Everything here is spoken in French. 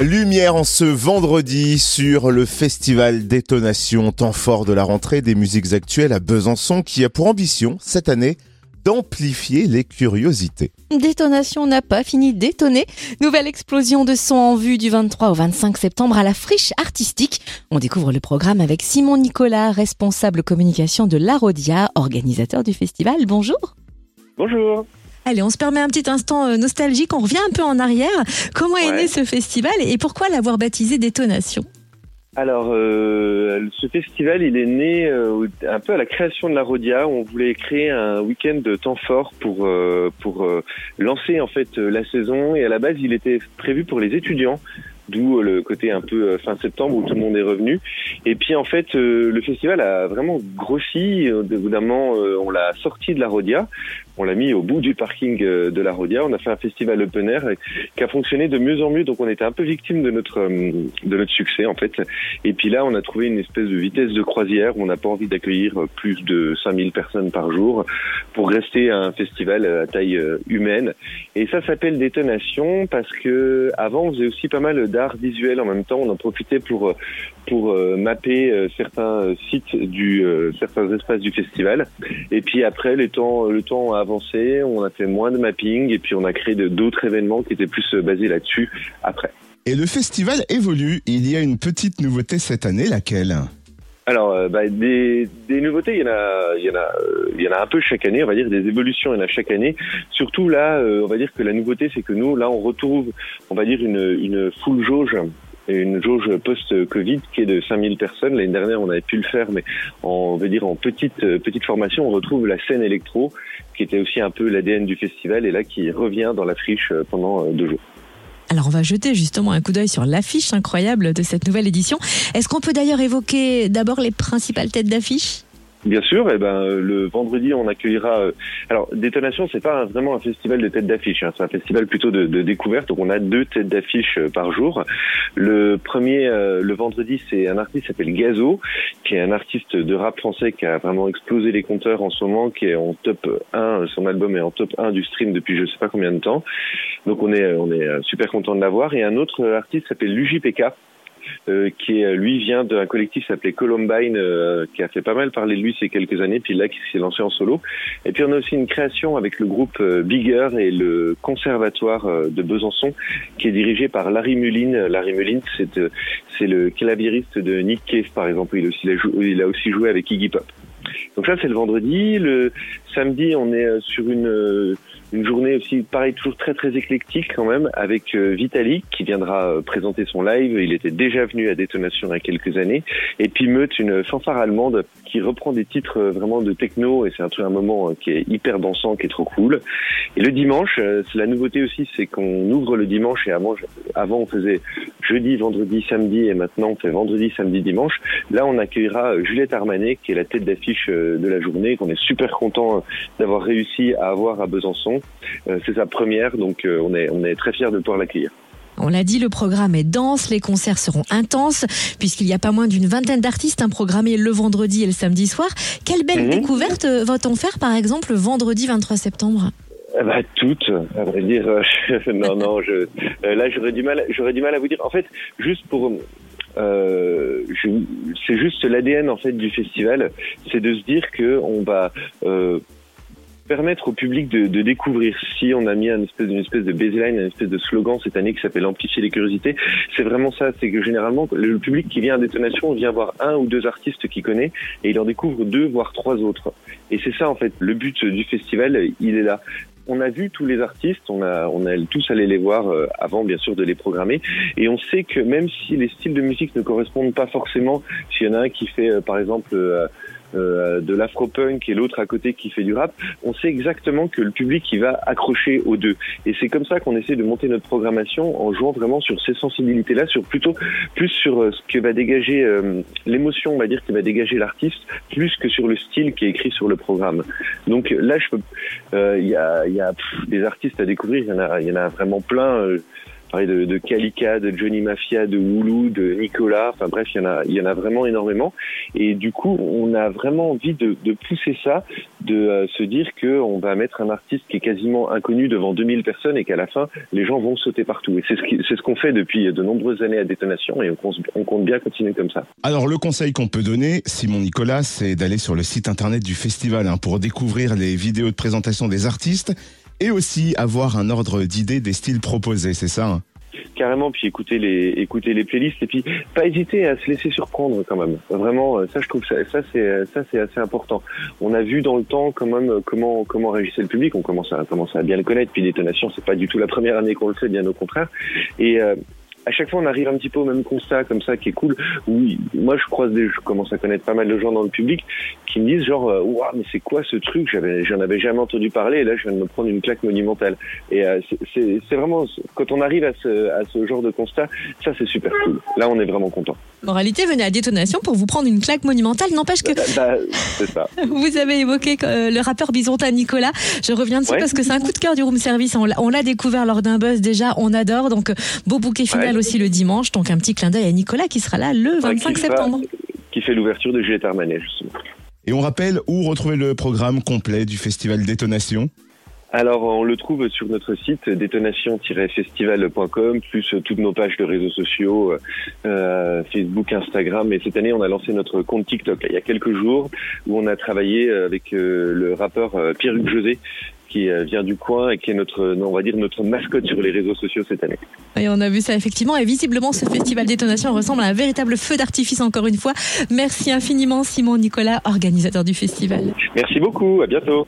Lumière en ce vendredi sur le festival Détonation, temps fort de la rentrée des musiques actuelles à Besançon qui a pour ambition cette année d'amplifier les curiosités. Détonation n'a pas fini d'étonner. Nouvelle explosion de son en vue du 23 au 25 septembre à la friche artistique. On découvre le programme avec Simon Nicolas, responsable communication de l'Arodia, organisateur du festival. Bonjour. Bonjour. Allez, on se permet un petit instant euh, nostalgique, on revient un peu en arrière. Comment est Ouais. né ce festival et pourquoi l'avoir baptisé Détonation? Alors, euh, ce festival, il est né euh, un peu à la création de la Rodia. On voulait créer un week-end de temps fort pour euh, pour lancer en fait la saison. Et à la base, il était prévu pour les étudiants. D'où euh, le côté un peu euh, fin septembre où tout le monde est revenu. Et puis en fait, euh, le festival a vraiment grossi. Euh, on l'a sorti de la Rodia. On l'a mis au bout du parking de la Rodia. On a fait un festival open air qui a fonctionné de mieux en mieux. Donc on était un peu victime de notre de notre succès en fait. Et puis là, on a trouvé une espèce de vitesse de croisière on n'a pas envie d'accueillir plus de 5000 personnes par jour pour rester un festival à taille humaine. Et ça s'appelle Détonation parce que avant, on faisait aussi pas mal d'art visuel en même temps. On en profitait pour euh, pour euh, mapper euh, certains sites du certains espaces du festival. Et puis après, les temps le temps a avancé, on a fait moins de mapping et puis on a créé d'autres événements qui étaient plus basés là-dessus après. Et le festival évolue. Il y a une petite nouveauté cette année, laquelle? Alors, euh, bah, des, des nouveautés, il y en a, il y en a, euh, il y en a un peu chaque année. On va dire des évolutions, il y en a chaque année. Surtout là, euh, on va dire que la nouveauté, c'est que nous, là, on retrouve, on va dire une, une full jauge. Une jauge post-Covid qui est de 5000 personnes. L'année dernière, on avait pu le faire, mais en, on va dire en petite petite formation, on retrouve la scène électro, qui était aussi un peu l'ADN du festival, et là qui revient dans la friche pendant deux jours. Alors on va jeter justement un coup d'œil sur l'affiche incroyable de cette nouvelle édition. Est-ce qu'on peut d'ailleurs évoquer d'abord les principales têtes d'affiche? Bien sûr, et ben euh, le vendredi on accueillera. euh, alors Détonation, c'est pas vraiment un festival de têtes d'affiche, hein, c'est un festival plutôt de, de découverte. Donc on a deux têtes d'affiche euh, par jour. Le premier, euh, le vendredi, c'est un artiste qui s'appelle Gazo, qui est un artiste de rap français qui a vraiment explosé les compteurs en ce moment, qui est en top 1, son album est en top 1 du stream depuis je sais pas combien de temps. Donc on est on est super content de l'avoir. Et un autre artiste s'appelle l'UJPK. Euh, qui est, lui vient d'un collectif s'appelait Columbine, euh, qui a fait pas mal parler de lui ces quelques années, puis là qui s'est lancé en solo. Et puis on a aussi une création avec le groupe euh, Bigger et le conservatoire euh, de Besançon, qui est dirigé par Larry Mullin. Larry Mullin, c'est euh, c'est le claviériste de Nick Cave, par exemple. Il a il a aussi joué avec Iggy Pop. Donc ça, c'est le vendredi. Le samedi, on est euh, sur une euh, une journée aussi, pareil, toujours très très éclectique quand même, avec euh, Vitalik qui viendra présenter son live. Il était déjà venu à Détonation il y a quelques années. Et puis Meute, une fanfare allemande qui reprend des titres vraiment de techno et c'est un truc un moment qui est hyper dansant, qui est trop cool. Et le dimanche, c'est la nouveauté aussi, c'est qu'on ouvre le dimanche et avant, avant on faisait jeudi, vendredi, samedi et maintenant on fait vendredi, samedi, dimanche. Là, on accueillera Juliette Armanet qui est la tête d'affiche de la journée, qu'on est super content d'avoir réussi à avoir à Besançon. Euh, C'est sa première, donc euh, on est on est très fiers de pouvoir l'accueillir. On l'a dit, le programme est dense, les concerts seront intenses, puisqu'il y a pas moins d'une vingtaine d'artistes hein, programmés le vendredi et le samedi soir. Quelle belle Mhm. découverte euh, va-t-on faire, par exemple, le vendredi 23 septembre? Ben, toutes, à vrai dire. non, non, je, là, j'aurais du mal, j'aurais du mal à vous dire. En fait, juste pour, euh, c'est juste l'ADN en fait du festival, c'est de se dire que on va euh, permettre au public de, de découvrir. Si on a mis un espèce, une espèce de baseline, une espèce de slogan cette année qui s'appelle amplifier les curiosités, c'est vraiment ça. C'est que généralement, le public qui vient à Détonation vient voir un ou deux artistes qu'il connaît et il en découvre deux, voire trois autres. Et c'est ça, en fait, le but du festival, il est là. On a vu tous les artistes, on a, on a tous allé les voir euh, avant, bien sûr, de les programmer. Et on sait que même si les styles de musique ne correspondent pas forcément, s'il y en a un qui fait, euh, par exemple, euh, euh, de l'afro-punk et l'autre à côté qui fait du rap, on sait exactement que le public il va accrocher aux deux. Et c'est comme ça qu'on essaie de monter notre programmation en jouant vraiment sur ces sensibilités-là, sur plutôt plus sur euh, ce que va dégager euh, l'émotion, on va dire, qui va dégager l'artiste, plus que sur le style qui est écrit sur le programme. Donc là, euh, il y a, y a des artistes à découvrir, il y il y en a vraiment plein. De, de Kalika, de Johnny Mafia, de Woulou, de Nicolas. Enfin bref, il y en a, vraiment énormément. Et du coup, on a vraiment envie de, pousser ça, de euh, se dire que on va mettre un artiste qui est quasiment inconnu devant 2000 personnes et qu'à la fin, les gens vont sauter partout. Et c'est ce qu'on fait depuis de nombreuses années à Détonation et on compte bien continuer comme ça. Alors le conseil qu'on peut donner, Simon Nicolas, c'est d'aller sur le site internet du festival hein, pour découvrir les vidéos de présentation des artistes et aussi avoir un ordre d'idées des styles proposés, c'est ça hein carrément puis écouter les écouter les playlists et puis pas hésiter à se laisser surprendre quand même. Vraiment euh, ça je trouve ça ça c'est ça c'est assez important. On a vu dans le temps quand même euh, comment comment réagissait le public. On commence à commence à bien le connaître. Puis détonation c'est pas du tout la première année qu'on le fait bien au contraire. Euh, à chaque fois, on arrive un petit peu au même constat comme ça qui est cool. Oui, moi, je croise des, je commence à connaître pas mal de gens dans le public qui me disent genre, waouh, mais c'est quoi ce truc? J'avais, j'en avais jamais entendu parler. Et là, je viens de me prendre une claque monumentale. Et euh, c'est- c'est, c'est vraiment quand on arrive à ce, à ce genre de constat, ça c'est super cool. Là, on est vraiment content. Moralité, venez à Détonation pour vous prendre une claque monumentale. N'empêche que Bah, c'est ça. vous avez évoqué euh, le rappeur bisontin Nicolas. Je reviens dessus Ouais. parce que c'est un coup de cœur du room service. On l'a- on l'a découvert lors d'un buzz déjà. On adore. Donc, beau bouquet final Ouais. Aussi le dimanche. Donc, un petit clin d'œil à Nicolas qui sera là le Ouais, 25 qui va- septembre. Qui fait l'ouverture de Juliette Armanet justement. Et on rappelle où retrouver le programme complet du festival Détonation? Alors, on le trouve sur notre site détonation-festival.com, plus toutes nos pages de réseaux sociaux, euh, euh, Facebook, Instagram. Et cette année, on a lancé notre compte TikTok là, il y a quelques jours, où on a travaillé avec euh, le rappeur euh, Pierre-Hugues José, qui euh, vient du coin et qui est notre, on va dire, notre mascotte sur les réseaux sociaux cette année. Et on a vu ça effectivement. Et visiblement, ce festival Détonation ressemble à un véritable feu d'artifice encore une fois. Merci infiniment Simon Nicolas, organisateur du festival. Merci beaucoup, à bientôt.